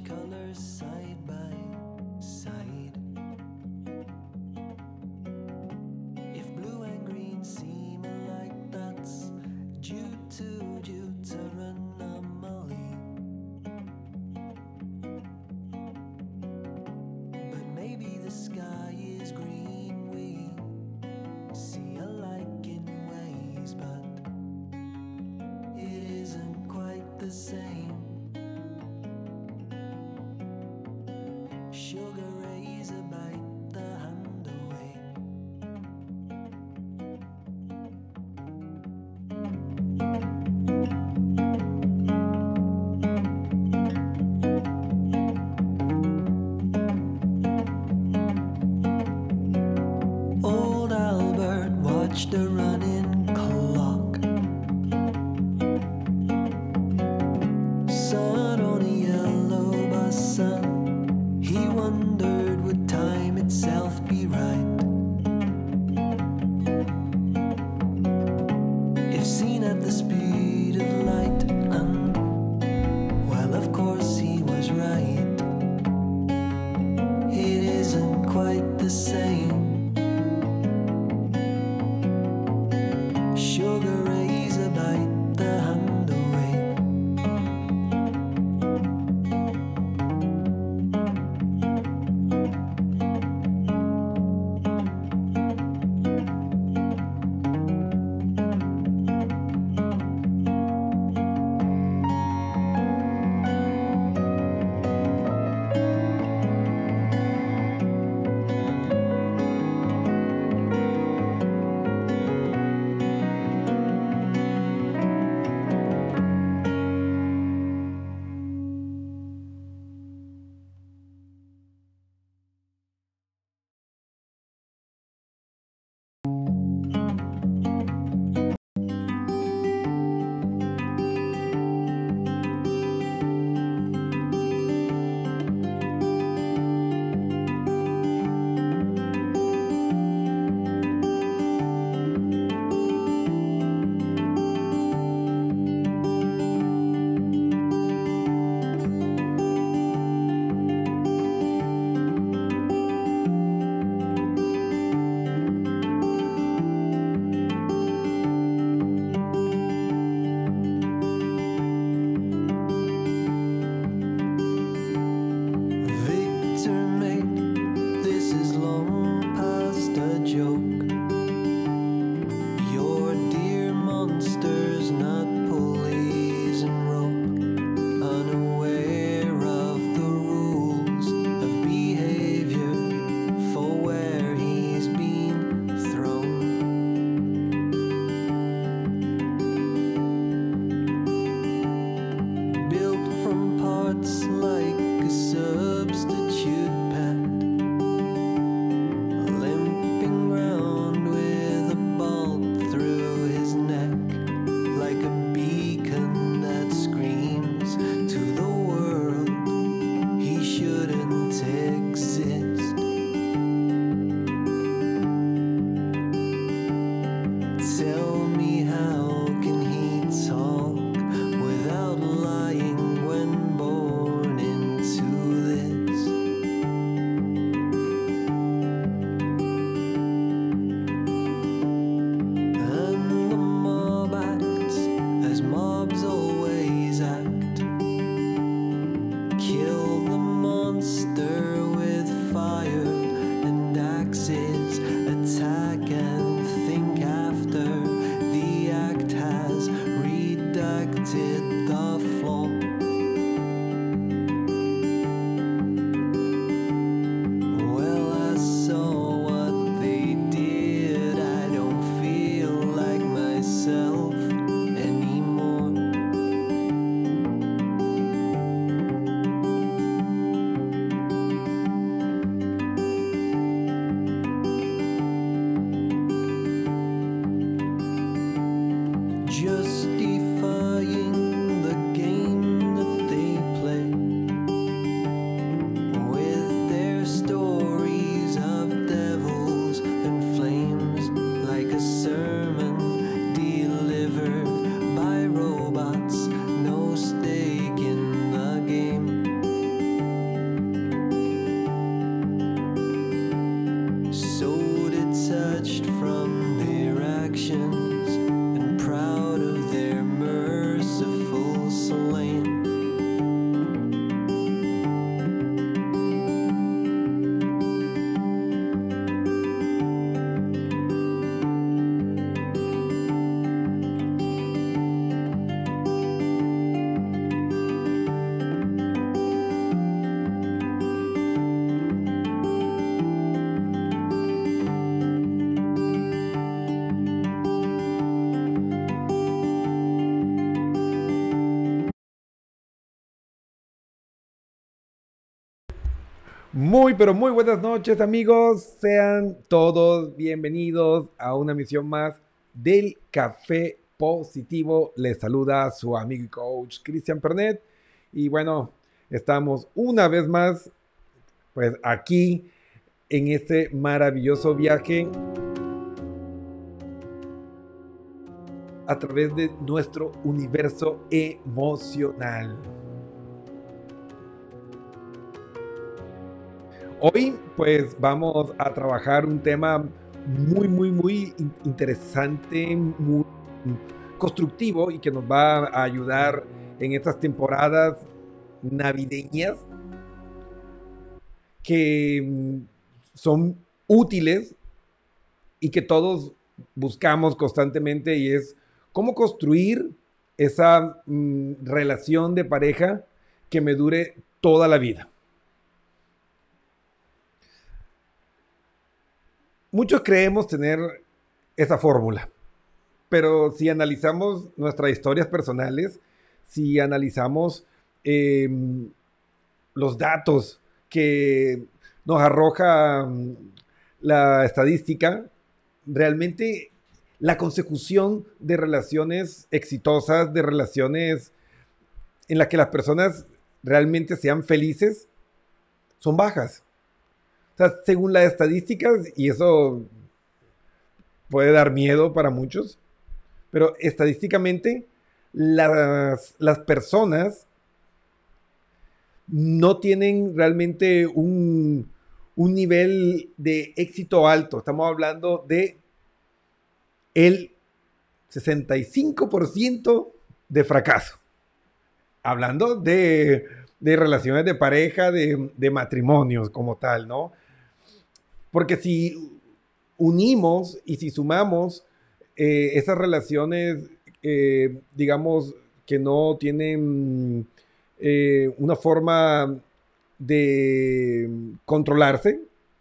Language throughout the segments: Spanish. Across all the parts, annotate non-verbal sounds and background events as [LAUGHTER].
colors side by Muy, pero muy buenas noches amigos. Sean todos bienvenidos a una misión más del Café Positivo. Les saluda su amigo y coach Cristian Pernet. Y bueno, estamos una vez más pues aquí en este maravilloso viaje a través de nuestro universo emocional. Hoy pues vamos a trabajar un tema muy, muy, muy interesante, muy constructivo y que nos va a ayudar en estas temporadas navideñas que mm, son útiles y que todos buscamos constantemente y es cómo construir esa mm, relación de pareja que me dure toda la vida. Muchos creemos tener esa fórmula, pero si analizamos nuestras historias personales, si analizamos em, los datos que nos arroja mm, la estadística, realmente la consecución de relaciones exitosas, de relaciones en las que las personas realmente sean felices, son bajas. O sea, según las estadísticas, y eso puede dar miedo para muchos, pero estadísticamente las, las personas no tienen realmente un, un nivel de éxito alto. Estamos hablando de el 65% de fracaso. Hablando de, de relaciones de pareja, de, de, matrimonios como tal, ¿no? Porque si unimos y si sumamos eh, esas relaciones, eh, digamos, que no tienen eh, una forma de controlarse,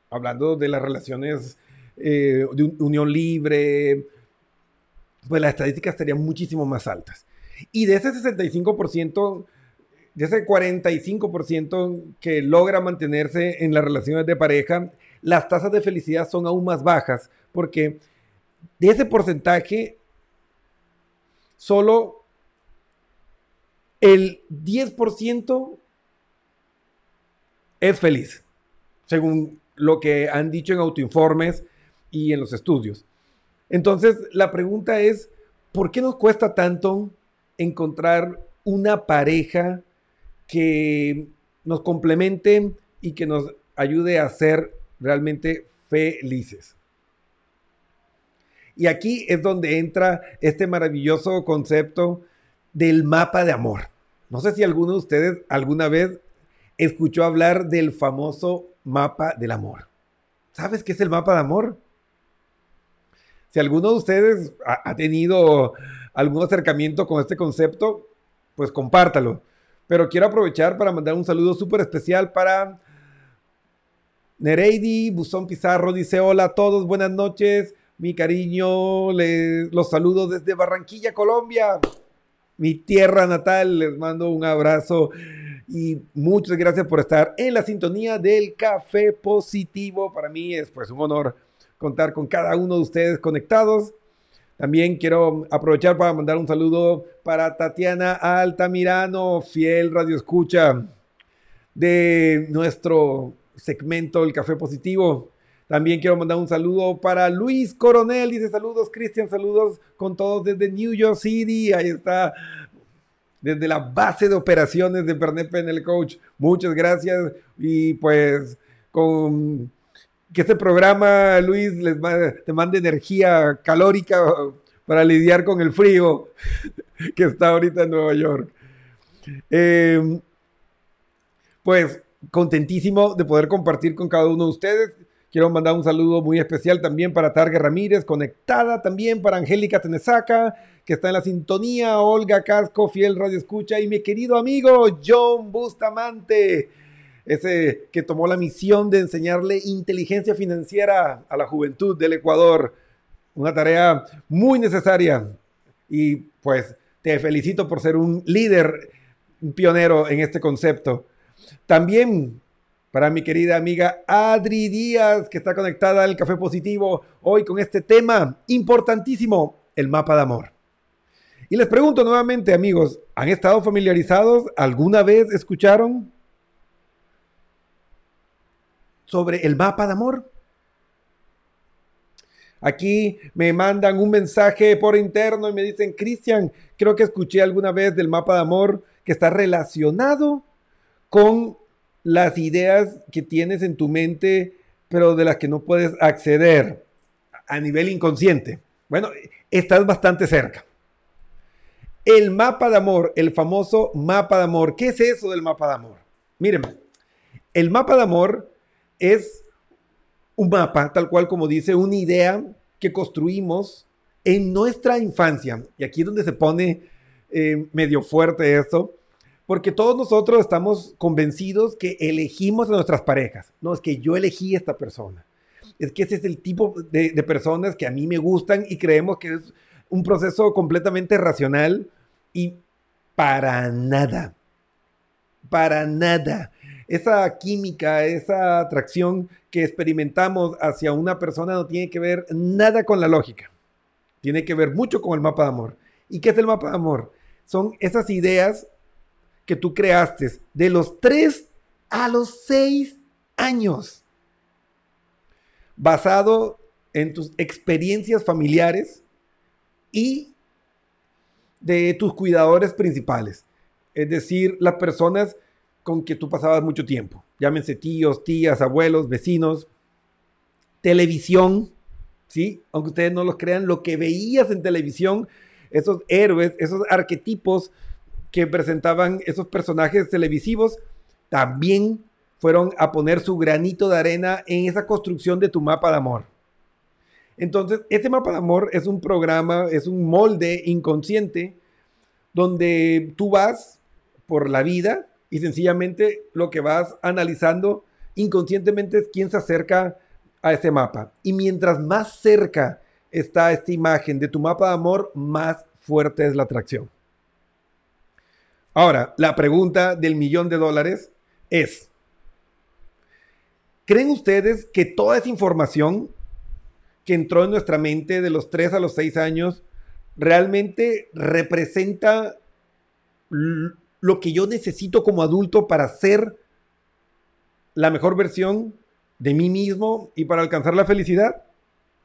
hablando de las relaciones eh, de unión libre, pues las estadísticas serían muchísimo más altas. Y de ese 65%, de ese 45% que logra mantenerse en las relaciones de pareja, las tasas de felicidad son aún más bajas, porque de ese porcentaje, solo el 10% es feliz, según lo que han dicho en autoinformes y en los estudios. Entonces, la pregunta es, ¿por qué nos cuesta tanto encontrar una pareja que nos complemente y que nos ayude a ser realmente felices? Y aquí es donde entra este maravilloso concepto del mapa de amor. No sé si alguno de ustedes alguna vez escuchó hablar del famoso mapa del amor. ¿Sabes qué es el mapa de amor? Si alguno de ustedes ha, tenido algún acercamiento con este concepto, pues compártalo. Pero quiero aprovechar para mandar un saludo súper especial para Nereidi Buzón Pizarro. Dice, hola a todos, buenas noches. Mi cariño, les, los saludo desde Barranquilla, Colombia. Mi tierra natal. Les mando un abrazo y muchas gracias por estar en la sintonía del Café Positivo. Para mí es pues un honor contar con cada uno de ustedes conectados. También quiero aprovechar para mandar un saludo para Tatiana Altamirano, fiel radio escucha de nuestro segmento El Café Positivo. También quiero mandar un saludo para Luis Coronel. Dice saludos, Cristian. Saludos con todos desde New York City. Ahí está desde la base de operaciones de Pernet Penel Coach. Muchas gracias. Y pues con que este programa, Luis, les te mande energía calórica para lidiar con el frío [LAUGHS] que está ahorita en Nueva York. Em, pues contentísimo de poder compartir con cada uno de ustedes. Quiero mandar un saludo muy especial también para Targa Ramírez, conectada también para Angélica Tenesaca, que está en la sintonía, Olga Casco, fiel radio escucha, y mi querido amigo John Bustamante ese que tomó la misión de enseñarle inteligencia financiera a la juventud del Ecuador. Una tarea muy necesaria y pues te felicito por ser un líder, un pionero en este concepto. También para mi querida amiga Adri Díaz, que está conectada al Café Positivo hoy con este tema importantísimo, el mapa de amor. Y les pregunto nuevamente, amigos, ¿han estado familiarizados? ¿Alguna vez escucharon sobre el mapa de amor? Aquí me mandan un mensaje por interno y me dicen, Cristian, creo que escuché alguna vez del mapa de amor que está relacionado con las ideas que tienes en tu mente, pero de las que no puedes acceder a nivel inconsciente. Bueno, estás bastante cerca. El mapa de amor, el famoso mapa de amor. ¿Qué es eso del mapa de amor? Miren, el mapa de amor es un mapa, tal cual como dice, una idea que construimos en nuestra infancia. Y aquí es donde se pone eh, medio fuerte esto, porque todos nosotros estamos convencidos que elegimos a nuestras parejas. No, es que yo elegí a esta persona. Es que ese es el tipo de, de personas que a mí me gustan y creemos que es un proceso completamente racional y para nada. Para nada esa química, esa atracción que experimentamos hacia una persona no tiene que ver nada con la lógica. Tiene que ver mucho con el mapa de amor. ¿Y qué es el mapa de amor? Son esas ideas que tú creaste de los 3 a los 6 años, basado en tus experiencias familiares y de tus cuidadores principales. Es decir, las personas con que tú pasabas mucho tiempo. Llámense tíos, tías, abuelos, vecinos, televisión, ¿sí? Aunque ustedes no los crean, lo que veías en televisión, esos héroes, esos arquetipos que presentaban esos personajes televisivos, también fueron a poner su granito de arena en esa construcción de tu mapa de amor. Entonces, este mapa de amor es un programa, es un molde inconsciente donde tú vas por la vida y sencillamente lo que vas analizando inconscientemente es quién se acerca a ese mapa. Y mientras más cerca está esta imagen de tu mapa de amor, más fuerte es la atracción. Ahora, la pregunta del millón de dólares es, ¿creen ustedes que toda esa información que entró en nuestra mente de los 3 a los 6 años realmente representa lo que yo necesito como adulto para ser la mejor versión de mí mismo y para alcanzar la felicidad?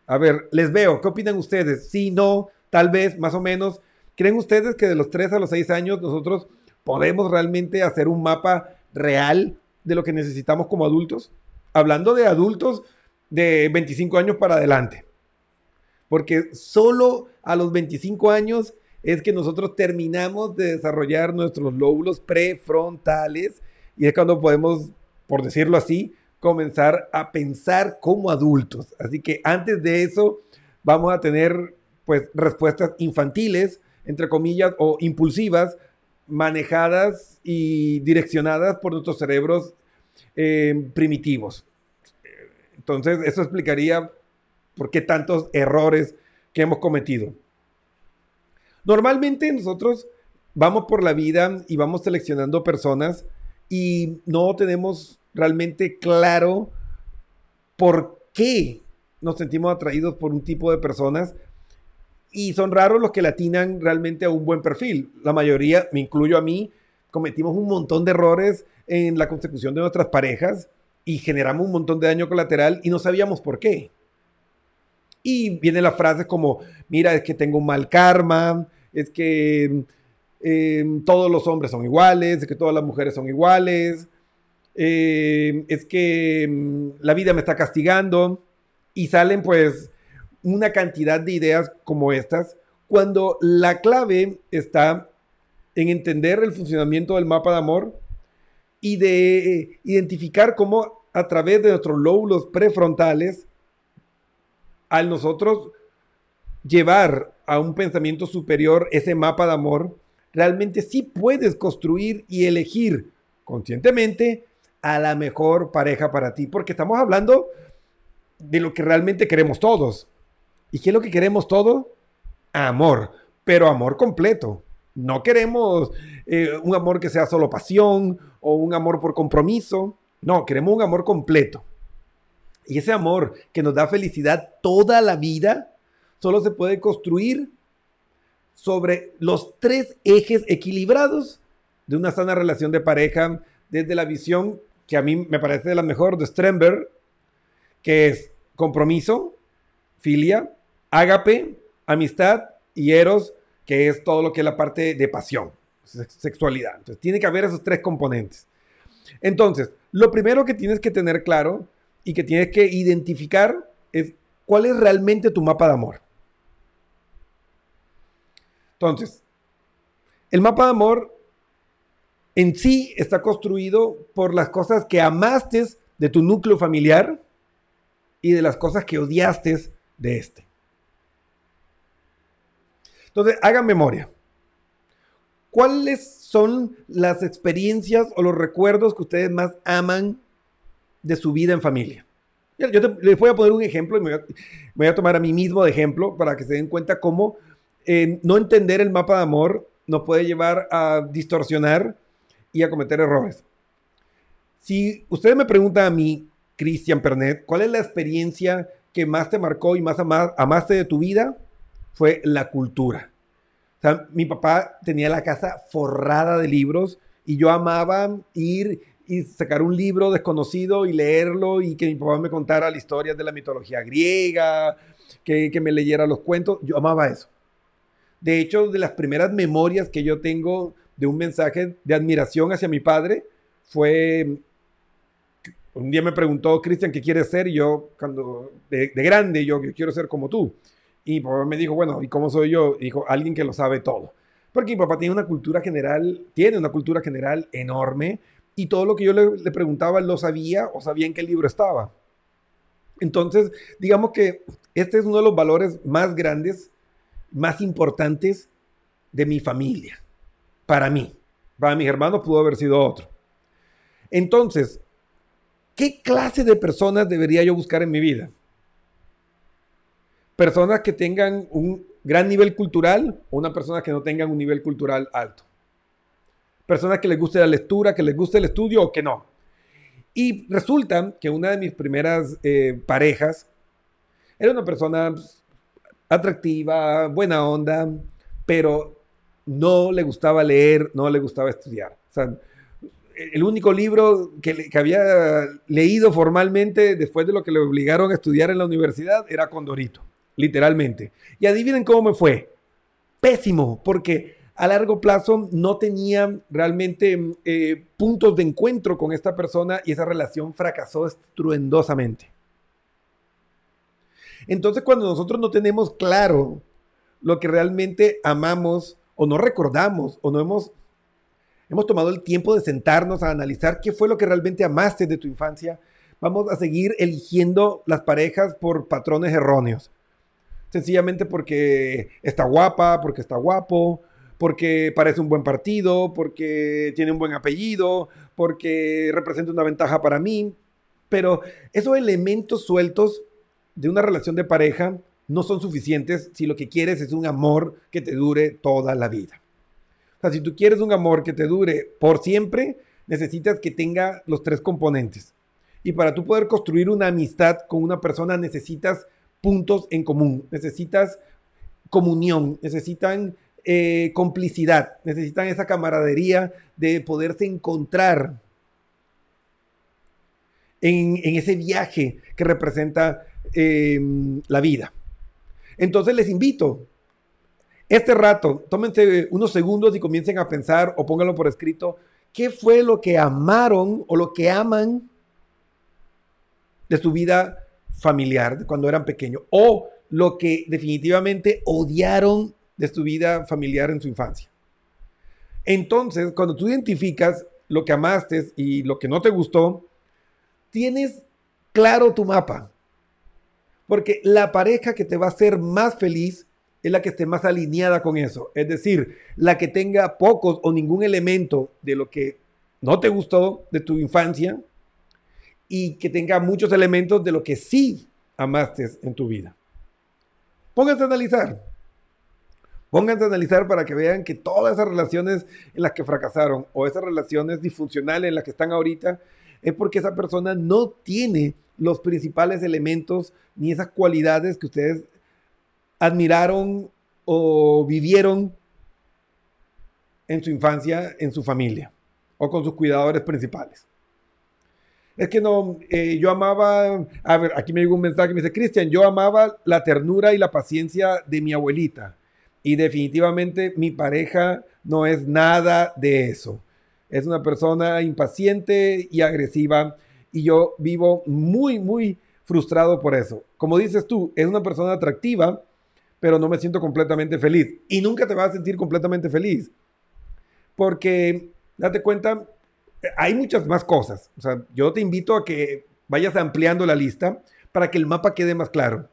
A ver, les veo, ¿qué opinan ustedes? Sí, no, tal vez, más o menos. ¿Creen ustedes que de los 3 a los 6 años nosotros podemos realmente hacer un mapa real de lo que necesitamos como adultos? Hablando de adultos de 25 años para adelante. Porque solo a los 25 años es que nosotros terminamos de desarrollar nuestros lóbulos prefrontales y es cuando podemos, por decirlo así, comenzar a pensar como adultos. Así que antes de eso vamos a tener pues respuestas infantiles, entre comillas, o impulsivas, manejadas y direccionadas por nuestros cerebros eh, primitivos. Entonces, eso explicaría por qué tantos errores que hemos cometido. Normalmente nosotros vamos por la vida y vamos seleccionando personas y no tenemos realmente claro por qué nos sentimos atraídos por un tipo de personas y son raros los que latinan realmente a un buen perfil. La mayoría, me incluyo a mí, cometimos un montón de errores en la consecución de nuestras parejas y generamos un montón de daño colateral y no sabíamos por qué. Y viene la frase como, mira, es que tengo un mal karma, es que em, todos los hombres son iguales, es que todas las mujeres son iguales, em, es que em, la vida me está castigando y salen pues una cantidad de ideas como estas cuando la clave está en entender el funcionamiento del mapa de amor y de identificar cómo a través de nuestros lóbulos prefrontales, al nosotros llevar a un pensamiento superior ese mapa de amor, realmente sí puedes construir y elegir conscientemente a la mejor pareja para ti, porque estamos hablando de lo que realmente queremos todos. ¿Y qué es lo que queremos todos? Amor, pero amor completo. No queremos eh, un amor que sea solo pasión o un amor por compromiso. No, queremos un amor completo. Y ese amor que nos da felicidad toda la vida, solo se puede construir sobre los tres ejes equilibrados de una sana relación de pareja, desde la visión que a mí me parece la mejor de Stremberg, que es compromiso, filia, ágape, amistad y eros, que es todo lo que es la parte de pasión, sexualidad. Entonces, tiene que haber esos tres componentes. Entonces, lo primero que tienes que tener claro y que tienes que identificar es cuál es realmente tu mapa de amor. Entonces, el mapa de amor en sí está construido por las cosas que amaste de tu núcleo familiar y de las cosas que odiaste de este. Entonces, hagan memoria. ¿Cuáles son las experiencias o los recuerdos que ustedes más aman de su vida en familia? Yo les voy a poner un ejemplo y me voy, a, tomar a mí mismo de ejemplo para que se den cuenta cómo eh, no entender el mapa de amor nos puede llevar a distorsionar y a cometer errores. Si ustedes me preguntan a mí, Cristian Pernet, ¿cuál es la experiencia que más te marcó y más amaste de tu vida? Fue la cultura. Mi papá tenía la casa forrada de libros y yo amaba ir y sacar un libro desconocido y leerlo y que mi papá me contara la historia de la mitología griega, que, que me leyera los cuentos. Yo amaba eso. De hecho, de las primeras memorias que yo tengo de un mensaje de admiración hacia mi padre fue, un día me preguntó, Cristian, ¿qué quieres ser? Y yo, cuando, de, grande, yo, quiero ser como tú. Y mi papá me dijo, bueno, ¿y cómo soy yo? dijo, alguien que lo sabe todo. Porque mi papá tiene una cultura general, tiene una cultura general enorme y todo lo que yo le, le preguntaba lo sabía o sabía en qué libro estaba. Entonces, digamos que este es uno de los valores más grandes, más importantes de mi familia para mí. Para mis hermanos pudo haber sido otro. Entonces, ¿qué clase de personas debería yo buscar en mi vida? Personas que tengan un gran nivel cultural o una persona que no tengan un nivel cultural alto. Personas que les guste la lectura, que les guste el estudio o que no. Y resulta que una de mis primeras eh, parejas era una persona pues, atractiva, buena onda, pero no le gustaba leer, no le gustaba estudiar. O sea, el único libro que, había leído formalmente después de lo que le obligaron a estudiar en la universidad era Condorito, literalmente. Y adivinen cómo me fue. Pésimo, porque a largo plazo no tenía realmente eh, puntos de encuentro con esta persona y esa relación fracasó estruendosamente. Entonces cuando nosotros no tenemos claro lo que realmente amamos, o no recordamos o no hemos, hemos tomado el tiempo de sentarnos a analizar qué fue lo que realmente amaste de tu infancia, vamos a seguir eligiendo las parejas por patrones erróneos. Sencillamente porque está guapa, porque está guapo, porque parece un buen partido, porque tiene un buen apellido, porque representa una ventaja para mí. Pero esos elementos sueltos de una relación de pareja no son suficientes si lo que quieres es un amor que te dure toda la vida. Sea, si tú quieres un amor que te dure por siempre, necesitas que tenga los tres componentes. Y para tú poder construir una amistad con una persona necesitas puntos en común, necesitas comunión, necesitan eh, complicidad, necesitan esa camaradería de poderse encontrar en, ese viaje que representa eh, la vida. Entonces les invito, este rato, tómense unos segundos y comiencen a pensar o pónganlo por escrito, ¿qué fue lo que amaron o lo que aman de su vida familiar cuando eran pequeños? O lo que definitivamente odiaron de su vida familiar en su infancia. Entonces, cuando tú identificas lo que amaste y lo que no te gustó, tienes claro tu mapa. Porque la pareja que te va a hacer más feliz es la que esté más alineada con eso. Es decir, la que tenga pocos o ningún elemento de lo que no te gustó de tu infancia y que tenga muchos elementos de lo que sí amaste en tu vida. Pónganse a analizar. Pónganse a analizar para que vean que todas esas relaciones en las que fracasaron o esas relaciones disfuncionales en las que están ahorita es porque esa persona no tiene los principales elementos ni esas cualidades que ustedes admiraron o vivieron en su infancia, en su familia o con sus cuidadores principales. Es que no, eh, yo amaba, a ver, aquí me llegó un mensaje, me dice, Cristian, yo amaba la ternura y la paciencia de mi abuelita. Y definitivamente mi pareja no es nada de eso. Es una persona impaciente y agresiva y yo vivo muy, muy frustrado por eso. Como dices tú, es una persona atractiva, pero no me siento completamente feliz. Y nunca te vas a sentir completamente feliz. Porque, date cuenta, hay muchas más cosas. O sea, yo te invito a que vayas ampliando la lista para que el mapa quede más claro.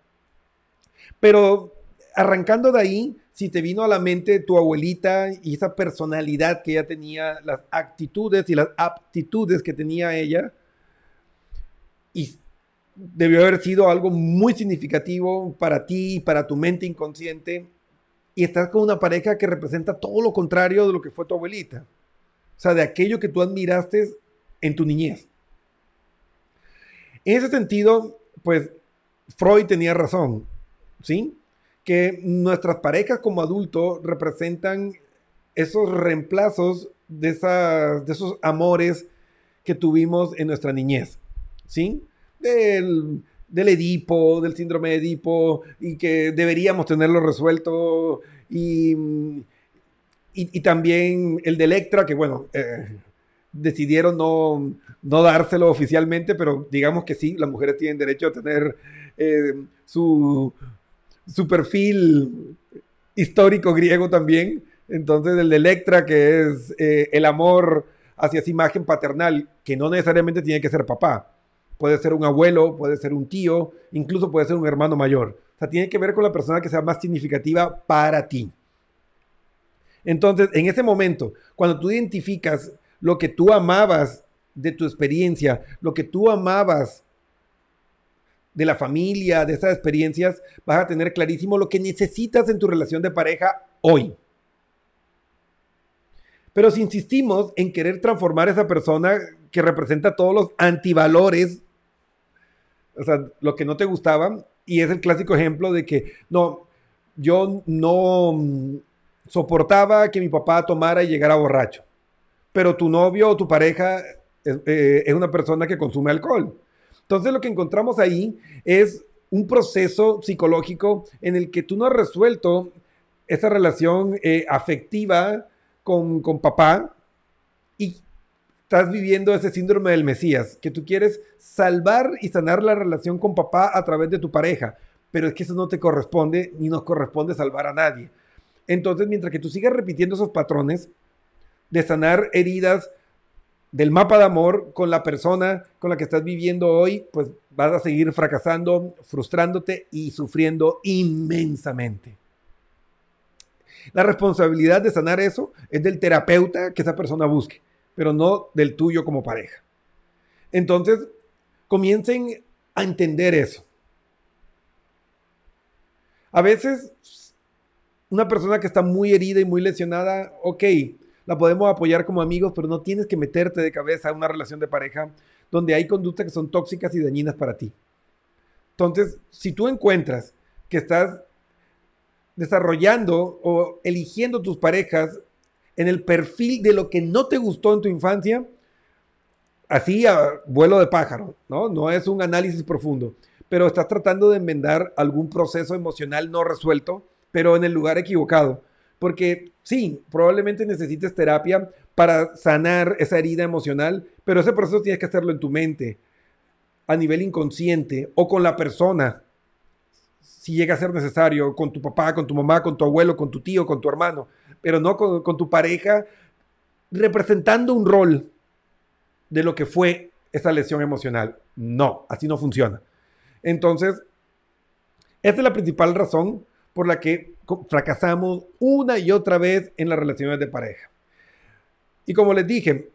Pero arrancando de ahí, si te vino a la mente tu abuelita y esa personalidad que ella tenía, las actitudes y las aptitudes que tenía ella, y debió haber sido algo muy significativo para ti y para tu mente inconsciente, y estás con una pareja que representa todo lo contrario de lo que fue tu abuelita. O sea, de aquello que tú admiraste en tu niñez. En ese sentido, pues Freud tenía razón, ¿sí? Que nuestras parejas como adultos representan esos reemplazos de, esas, de esos amores que tuvimos en nuestra niñez, ¿sí? Del, del Edipo, del síndrome de Edipo, y que deberíamos tenerlo resuelto, y, y, también el de Electra, que bueno, eh, decidieron no, no, dárselo oficialmente, pero digamos que sí, las mujeres tienen derecho a tener eh, su, su perfil histórico griego también. Entonces el de Electra, que es eh, el amor hacia esa imagen paternal, que no necesariamente tiene que ser papá. Puede ser un abuelo, puede ser un tío, incluso puede ser un hermano mayor. O sea, tiene que ver con la persona que sea más significativa para ti. Entonces, en ese momento, cuando tú identificas lo que tú amabas de tu experiencia, lo que tú amabas de la familia, de esas experiencias, vas a tener clarísimo lo que necesitas en tu relación de pareja hoy. Pero si insistimos en querer transformar a esa persona que representa todos los antivalores, o sea, lo que no te gustaba, y es el clásico ejemplo de que, no, yo no, soportaba que mi papá tomara y llegara borracho. Pero tu novio o tu pareja eh, es, una persona que consume alcohol. Entonces lo que encontramos ahí es un proceso psicológico en el que tú no has resuelto esa relación eh, afectiva con, con papá y estás viviendo ese síndrome del Mesías, que tú quieres salvar y sanar la relación con papá a través de tu pareja, pero es que eso no te corresponde ni nos corresponde salvar a nadie. Entonces, mientras que tú sigas repitiendo esos patrones de sanar heridas del mapa de amor con la persona con la que estás viviendo hoy, pues vas a seguir fracasando, frustrándote y sufriendo inmensamente. La responsabilidad de sanar eso es del terapeuta que esa persona busque, pero no del tuyo como pareja. Entonces, comiencen a entender eso. A veces una persona que está muy herida y muy lesionada, ok, la podemos apoyar como amigos, pero no tienes que meterte de cabeza a una relación de pareja donde hay conductas que son tóxicas y dañinas para ti. Entonces, si tú encuentras que estás desarrollando o eligiendo tus parejas en el perfil de lo que no te gustó en tu infancia, así a vuelo de pájaro, ¿no? No es un análisis profundo, pero estás tratando de enmendar algún proceso emocional no resuelto pero en el lugar equivocado. Porque sí, probablemente necesites terapia para sanar esa herida emocional, pero ese proceso tienes que hacerlo en tu mente, a nivel inconsciente o con la persona, si llega a ser necesario, con tu papá, con tu mamá, con tu abuelo, con tu tío, con tu hermano, pero no con, tu pareja representando un rol de lo que fue esa lesión emocional. No, así no funciona. Entonces, esta es la principal razón por la que fracasamos una y otra vez en las relaciones de pareja. Y como les dije,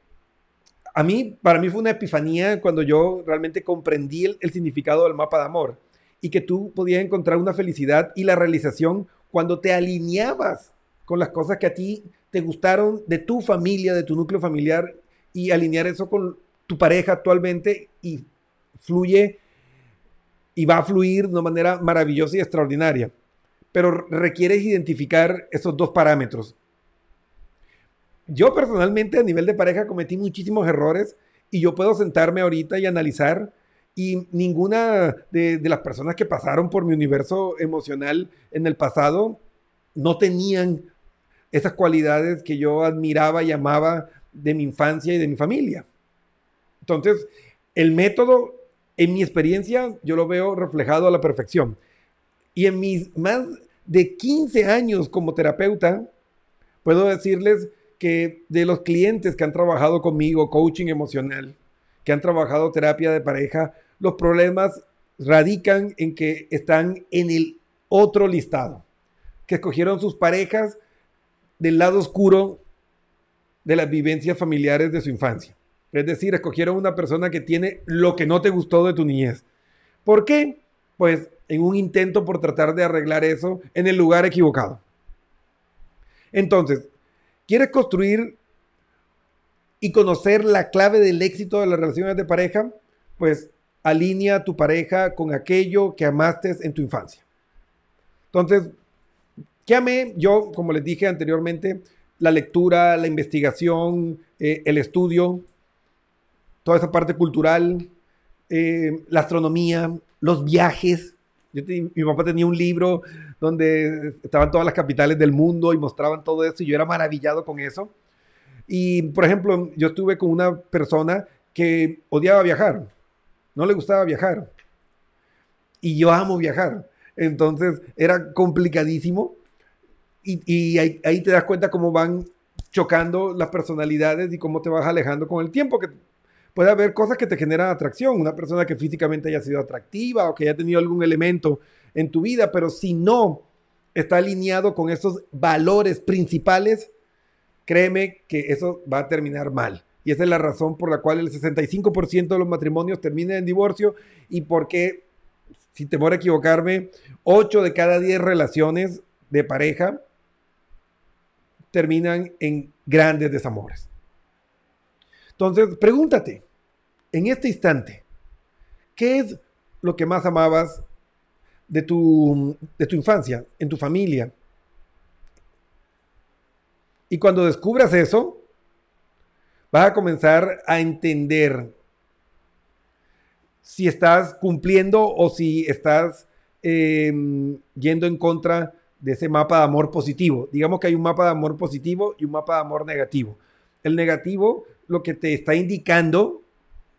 a mí, para mí fue una epifanía cuando yo realmente comprendí el, significado del mapa de amor y que tú podías encontrar una felicidad y la realización cuando te alineabas con las cosas que a ti te gustaron de tu familia, de tu núcleo familiar y alinear eso con tu pareja actualmente y fluye y va a fluir de una manera maravillosa y extraordinaria. Pero requieres identificar esos dos parámetros. Yo personalmente a nivel de pareja cometí muchísimos errores y yo puedo sentarme ahorita y analizar y ninguna de, las personas que pasaron por mi universo emocional en el pasado no tenían esas cualidades que yo admiraba y amaba de mi infancia y de mi familia. Entonces, el método, en mi experiencia, yo lo veo reflejado a la perfección. Y en mis más de 15 años como terapeuta, puedo decirles que de los clientes que han trabajado conmigo, coaching emocional, que han trabajado terapia de pareja, los problemas radican en que están en el otro listado, que escogieron sus parejas del lado oscuro de las vivencias familiares de su infancia. Es decir, escogieron una persona que tiene lo que no te gustó de tu niñez. ¿Por qué? Pues en un intento por tratar de arreglar eso en el lugar equivocado. Entonces, ¿quieres construir y conocer la clave del éxito de las relaciones de pareja? Pues alinea tu pareja con aquello que amaste en tu infancia. Entonces, ¿qué amé? Yo, como les dije anteriormente, la lectura, la investigación, eh, el estudio, toda esa parte cultural, eh, la astronomía, los viajes. mi papá tenía un libro donde estaban todas las capitales del mundo y mostraban todo eso y yo era maravillado con eso. Y, por ejemplo, yo estuve con una persona que odiaba viajar no le gustaba viajar. Y yo amo viajar. Entonces era complicadísimo. Y, ahí, te das cuenta cómo van chocando las personalidades y cómo te vas alejando con el tiempo. Que puede haber cosas que te generan atracción. Una persona que físicamente haya sido atractiva o que haya tenido algún elemento en tu vida, pero si no está alineado con esos valores principales, créeme que eso va a terminar mal y esa es la razón por la cual el 65% de los matrimonios terminan en divorcio y porque, sin temor a equivocarme, 8 de cada 10 relaciones de pareja terminan en grandes desamores. Entonces, pregúntate, en este instante, ¿qué es lo que más amabas de tu, de tu infancia, en tu familia? Y cuando descubras eso, vas a comenzar a entender si estás cumpliendo o si estás em, yendo en contra de ese mapa de amor positivo. Digamos que hay un mapa de amor positivo y un mapa de amor negativo. El negativo lo que te está indicando,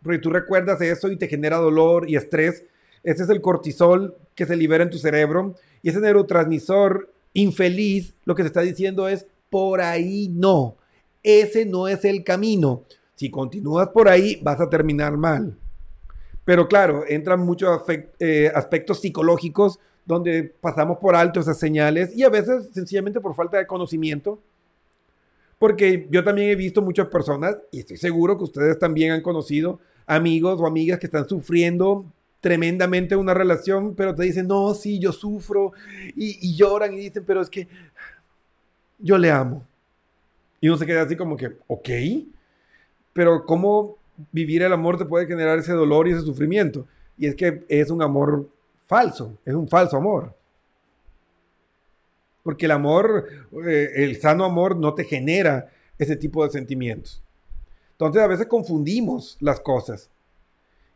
porque tú recuerdas eso y te genera dolor y estrés, ese es el cortisol que se libera en tu cerebro y ese neurotransmisor infeliz lo que te está diciendo es por ahí no ese no es el camino. Si continúas por ahí, vas a terminar mal. Pero claro, entran muchos eh, aspectos psicológicos donde pasamos por alto esas señales y a veces sencillamente por falta de conocimiento. Porque yo también he visto muchas personas, y estoy seguro que ustedes también han conocido amigos o amigas que están sufriendo tremendamente una relación, pero te dicen, no, sí, yo sufro, y, lloran y dicen, pero es que yo le amo. Y uno se queda así como que, ok, pero ¿cómo vivir el amor te puede generar ese dolor y ese sufrimiento? Y es que es un amor falso, es un falso amor. Porque el amor, eh, el sano amor no te genera ese tipo de sentimientos. Entonces a veces confundimos las cosas.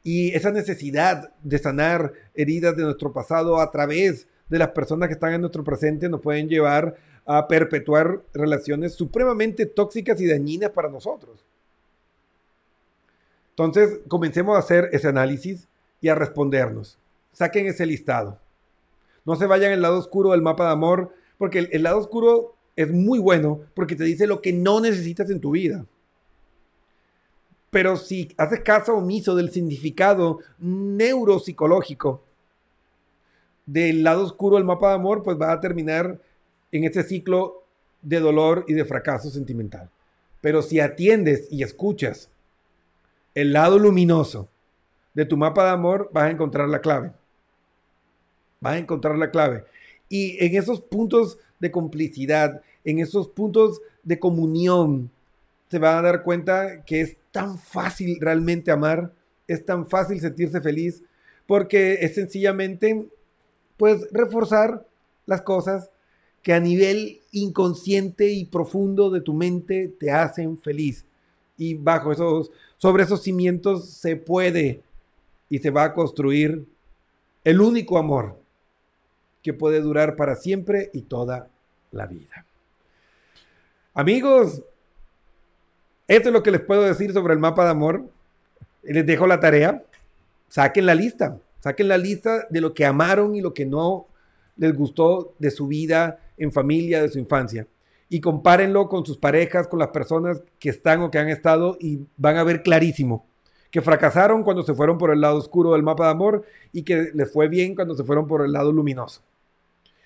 Y esa necesidad de sanar heridas de nuestro pasado a través de las personas que están en nuestro presente nos pueden llevar a perpetuar relaciones supremamente tóxicas y dañinas para nosotros. Entonces, comencemos a hacer ese análisis y a respondernos. Saquen ese listado. No se vayan al lado oscuro del mapa de amor, porque el, lado oscuro es muy bueno porque te dice lo que no necesitas en tu vida. Pero si haces caso omiso del significado neuropsicológico del lado oscuro del mapa de amor, pues va a terminar en este ciclo de dolor y de fracaso sentimental. Pero si atiendes y escuchas el lado luminoso de tu mapa de amor, vas a encontrar la clave. Vas a encontrar la clave. Y en esos puntos de complicidad, en esos puntos de comunión, se van a dar cuenta que es tan fácil realmente amar, es tan fácil sentirse feliz, porque es sencillamente, pues, reforzar las cosas que a nivel inconsciente y profundo de tu mente te hacen feliz. Y bajo esos, sobre esos cimientos se puede y se va a construir el único amor que puede durar para siempre y toda la vida. Amigos, esto es lo que les puedo decir sobre el mapa de amor. Les dejo la tarea. Saquen la lista. Saquen la lista de lo que amaron y lo que no les gustó de su vida en familia, de su infancia. Y compárenlo con sus parejas, con las personas que están o que han estado y van a ver clarísimo que fracasaron cuando se fueron por el lado oscuro del mapa de amor y que les fue bien cuando se fueron por el lado luminoso.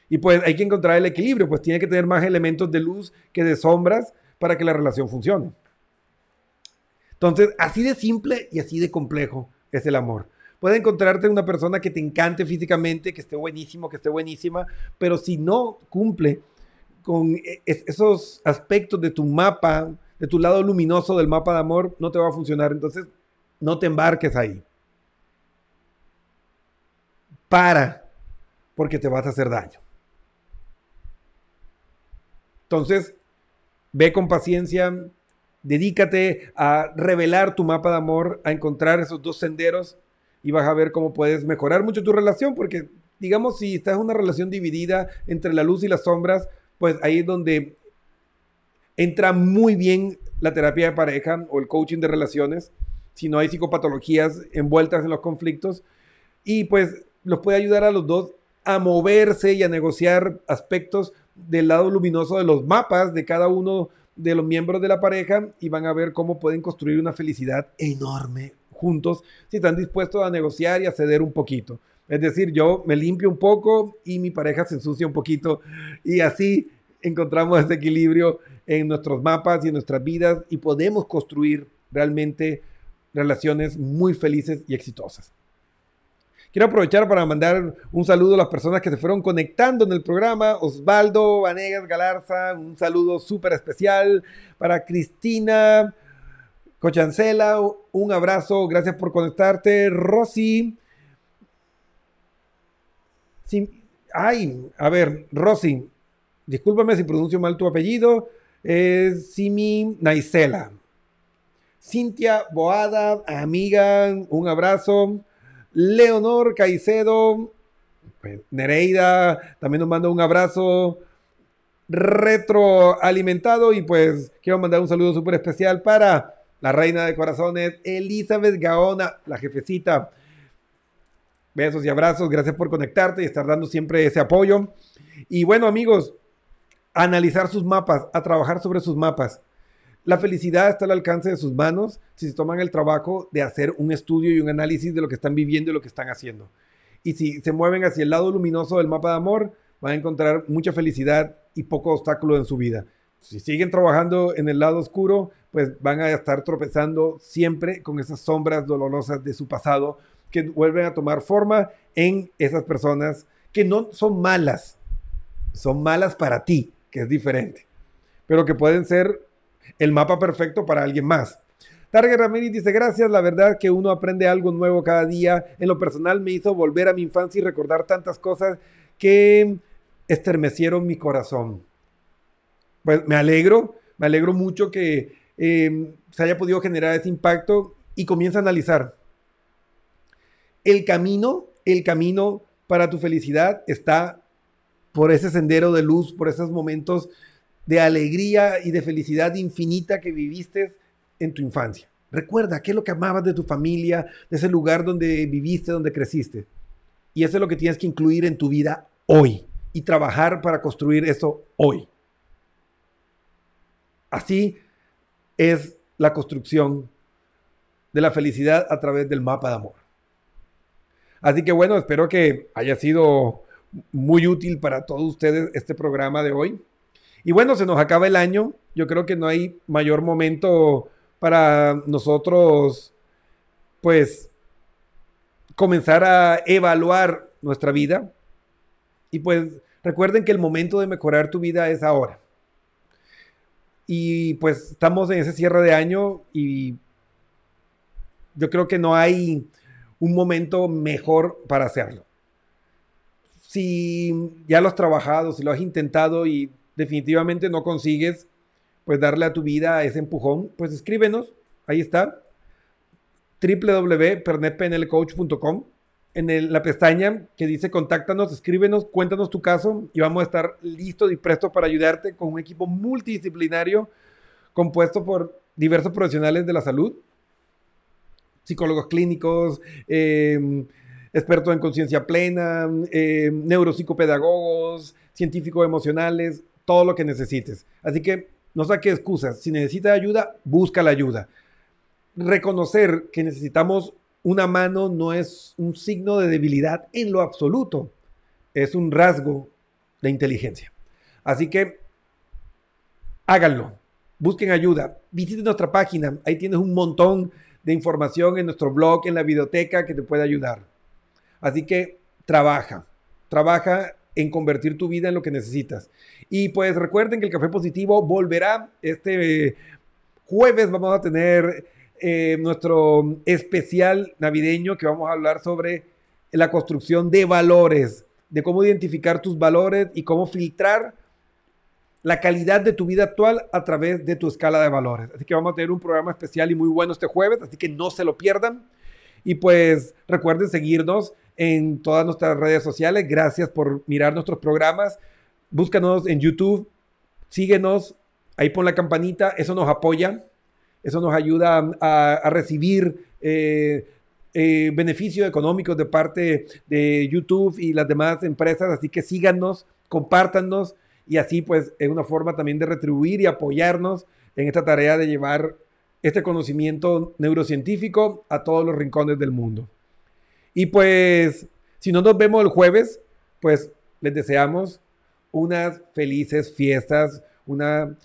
Y pues hay que encontrar el equilibrio, pues tiene que tener más elementos de luz que de sombras para que la relación funcione. Entonces, así de simple y así de complejo es el amor. Puede encontrarte una persona que te encante físicamente, que esté buenísimo, que esté buenísima, pero si no cumple con e-, esos aspectos de tu mapa, de tu lado luminoso del mapa de amor, no te va a funcionar. Entonces, no te embarques ahí. Para, porque te vas a hacer daño. Entonces, ve con paciencia, dedícate a revelar tu mapa de amor, a encontrar esos dos senderos y vas a ver cómo puedes mejorar mucho tu relación, porque digamos, si estás en una relación dividida entre la luz y las sombras, pues ahí es donde entra muy bien la terapia de pareja o el coaching de relaciones si no hay psicopatologías envueltas en los conflictos. Y pues los puede ayudar a los dos a moverse y a negociar aspectos del lado luminoso de los mapas de cada uno de los miembros de la pareja y van a ver cómo pueden construir una felicidad enorme juntos si están dispuestos a negociar y a ceder un poquito. Es decir, yo me limpio un poco y mi pareja se ensucia un poquito y así encontramos ese equilibrio en nuestros mapas y en nuestras vidas y podemos construir realmente relaciones muy felices y exitosas. Quiero aprovechar para mandar un saludo a las personas que se fueron conectando en el programa. Osvaldo Vanegas Galarza, un saludo súper especial para Cristina Cochancela, un abrazo, gracias por conectarte. Rosy. ay, a ver, Rosy, discúlpame si pronuncio mal tu apellido. Es Simi Naisela. Cintia Boada, amiga, un abrazo. Leonor Caicedo, pues, Nereida, también nos manda un abrazo retroalimentado y pues quiero mandar un saludo súper especial para la reina de corazones, Elizabeth Gaona, la jefecita. Besos y abrazos, gracias por conectarte y estar dando siempre ese apoyo. Y bueno amigos, analizar sus mapas, a trabajar sobre sus mapas. La felicidad está al alcance de sus manos si se toman el trabajo de hacer un estudio y un análisis de lo que están viviendo y lo que están haciendo. Y si se mueven hacia el lado luminoso del mapa de amor, van a encontrar mucha felicidad y poco obstáculo en su vida. Si siguen trabajando en el lado oscuro, pues van a estar tropezando siempre con esas sombras dolorosas de su pasado que vuelven a tomar forma en esas personas que no son malas, son malas para ti, que es diferente, pero que pueden ser el mapa perfecto para alguien más. Target Ramírez dice, gracias, la verdad que uno aprende algo nuevo cada día. En lo personal me hizo volver a mi infancia y recordar tantas cosas que estremecieron mi corazón. Pues me alegro, me alegro mucho que em, se haya podido generar ese impacto y comienza a analizar. El camino, el camino para tu felicidad está por ese sendero de luz, por esos momentos de alegría y de felicidad infinita que viviste en tu infancia. Recuerda qué es lo que amabas de tu familia, de ese lugar donde viviste, donde creciste. Y eso es lo que tienes que incluir en tu vida hoy y trabajar para construir eso hoy. Así es la construcción de la felicidad a través del mapa de amor. Así que bueno, espero que haya sido muy útil para todos ustedes este programa de hoy. Y bueno, se nos acaba el año. Yo creo que no hay mayor momento para nosotros, pues, comenzar a evaluar nuestra vida. Y pues recuerden que el momento de mejorar tu vida es ahora. Y pues estamos en ese cierre de año y yo creo que no hay un momento mejor para hacerlo. Si ya lo has trabajado, si lo has intentado y definitivamente no consigues, pues darle a tu vida ese empujón, pues escríbenos, ahí está, www.pernetpnlcoach.com. En la pestaña que dice contáctanos, escríbenos, cuéntanos tu caso y vamos a estar listos y prestos para ayudarte con un equipo multidisciplinario compuesto por diversos profesionales de la salud, psicólogos clínicos, em, expertos en conciencia plena, eh, neuropsicopedagogos, científicos emocionales, todo lo que necesites. Así que no saque excusas. Si necesitas ayuda, busca la ayuda reconocer que necesitamos una mano no es un signo de debilidad en lo absoluto, es un rasgo de inteligencia. Así que háganlo, busquen ayuda, visiten nuestra página, ahí tienes un montón de información en nuestro blog, en la biblioteca que te puede ayudar. Así que trabaja, trabaja en convertir tu vida en lo que necesitas. Y pues recuerden que el Café Positivo volverá este jueves, vamos a tener eh, nuestro especial navideño que vamos a hablar sobre la construcción de valores, de cómo identificar tus valores y cómo filtrar la calidad de tu vida actual a través de tu escala de valores. Así que vamos a tener un programa especial y muy bueno este jueves, así que no se lo pierdan. Y pues recuerden seguirnos en todas nuestras redes sociales. Gracias por mirar nuestros programas. Búscanos en YouTube, síguenos, ahí pon la campanita, eso nos apoya. Eso nos ayuda a, recibir eh, eh, beneficios económicos de parte de YouTube y las demás empresas. Así que síganos, compártanos y así pues es una forma también de retribuir y apoyarnos en esta tarea de llevar este conocimiento neurocientífico a todos los rincones del mundo. Y pues, si no nos vemos el jueves, pues les deseamos unas felices fiestas, una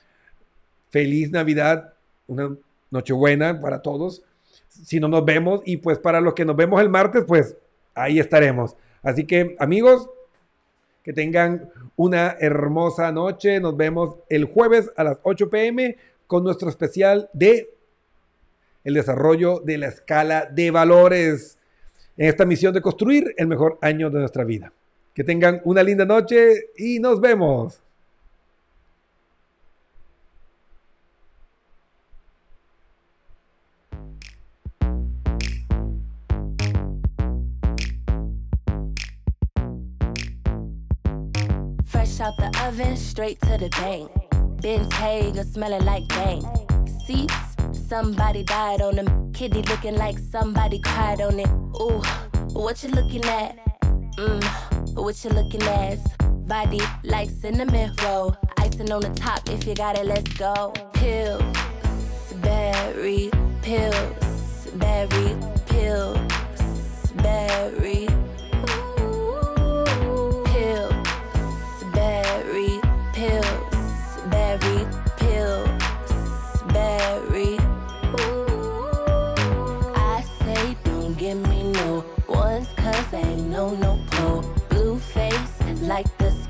feliz Navidad una Nochebuena para todos. Si no nos vemos y pues para los que nos vemos el martes, pues ahí estaremos. Así que amigos, que tengan una hermosa noche. Nos vemos el jueves a las 8 pm con nuestro especial de el desarrollo de la escala de valores en esta misión de construir el mejor año de nuestra vida. Que tengan una linda noche y nos vemos. out the oven, straight to the bank. Ben's Hager smelling like bank. Seats, somebody died on them. Kitty looking like somebody cried on it. Ooh, what you looking at? Mmm, what you looking at? Body like cinnamon roll. Icing on the top, if you got it, let's go. Pills, berry, pills, berry, pills like this.